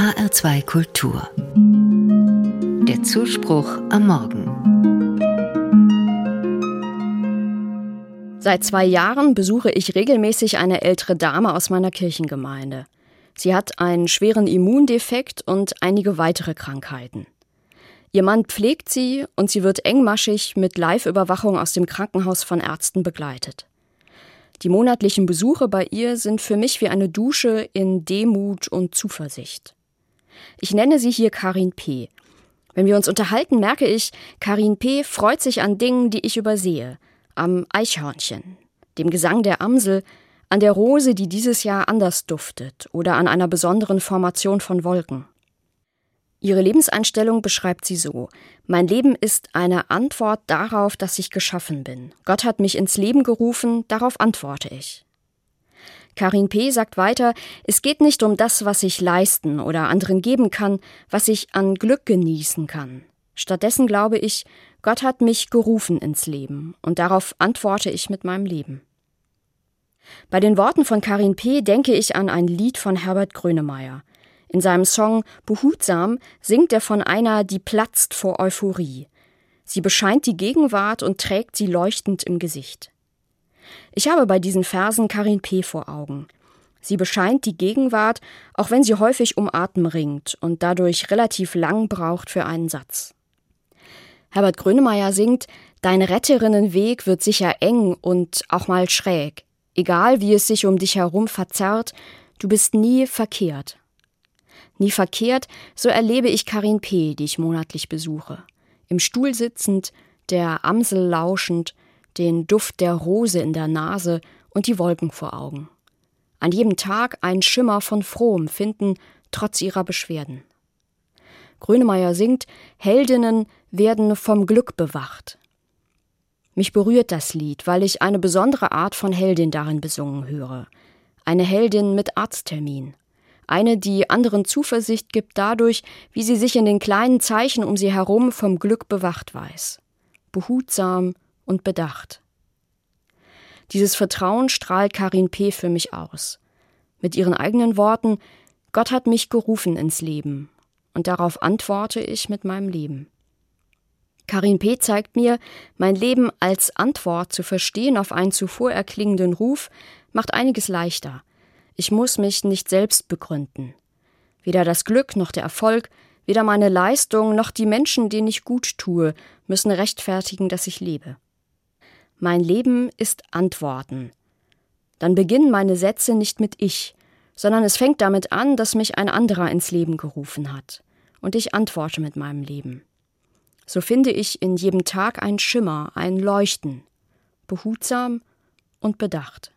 HR2 Kultur. Der Zuspruch am Morgen. Seit zwei Jahren besuche ich regelmäßig eine ältere Dame aus meiner Kirchengemeinde. Sie hat einen schweren Immundefekt und einige weitere Krankheiten. Ihr Mann pflegt sie und sie wird engmaschig mit Live-Überwachung aus dem Krankenhaus von Ärzten begleitet. Die monatlichen Besuche bei ihr sind für mich wie eine Dusche in Demut und Zuversicht. Ich nenne sie hier Karin P. Wenn wir uns unterhalten, merke ich, Karin P. freut sich an Dingen, die ich übersehe. Am Eichhörnchen, dem Gesang der Amsel, an der Rose, die dieses Jahr anders duftet, oder an einer besonderen Formation von Wolken. Ihre Lebenseinstellung beschreibt sie so. Mein Leben ist eine Antwort darauf, dass ich geschaffen bin. Gott hat mich ins Leben gerufen, darauf antworte ich. Karin P. sagt weiter, es geht nicht um das, was ich leisten oder anderen geben kann, was ich an Glück genießen kann. Stattdessen glaube ich, Gott hat mich gerufen ins Leben und darauf antworte ich mit meinem Leben. Bei den Worten von Karin P. denke ich an ein Lied von Herbert Grönemeyer. In seinem Song Behutsam singt er von einer, die platzt vor Euphorie. Sie bescheint die Gegenwart und trägt sie leuchtend im Gesicht. Ich habe bei diesen Versen Karin P. vor Augen. Sie bescheint die Gegenwart, auch wenn sie häufig um Atem ringt und dadurch relativ lang braucht für einen Satz. Herbert Grönemeyer singt, Dein Retterinnenweg wird sicher eng und auch mal schräg. Egal wie es sich um dich herum verzerrt, du bist nie verkehrt. Nie verkehrt, so erlebe ich Karin P., die ich monatlich besuche. Im Stuhl sitzend, der Amsel lauschend, den Duft der Rose in der Nase und die Wolken vor Augen. An jedem Tag ein Schimmer von frohem Finden, trotz ihrer Beschwerden. Grönemeyer singt, Heldinnen werden vom Glück bewacht. Mich berührt das Lied, weil ich eine besondere Art von Heldin darin besungen höre. Eine Heldin mit Arzttermin. Eine, die anderen Zuversicht gibt dadurch, wie sie sich in den kleinen Zeichen um sie herum vom Glück bewacht weiß. Behutsam und bedacht. Dieses Vertrauen strahlt Karin P. für mich aus. Mit ihren eigenen Worten, Gott hat mich gerufen ins Leben. Und darauf antworte ich mit meinem Leben. Karin P. zeigt mir, mein Leben als Antwort zu verstehen auf einen zuvor erklingenden Ruf macht einiges leichter. Ich muss mich nicht selbst begründen. Weder das Glück noch der Erfolg, weder meine Leistung noch die Menschen, denen ich gut tue, müssen rechtfertigen, dass ich lebe. Mein Leben ist Antworten. Dann beginnen meine Sätze nicht mit ich, sondern es fängt damit an, dass mich ein anderer ins Leben gerufen hat. Und ich antworte mit meinem Leben. So finde ich in jedem Tag ein Schimmer, ein Leuchten, behutsam und bedacht.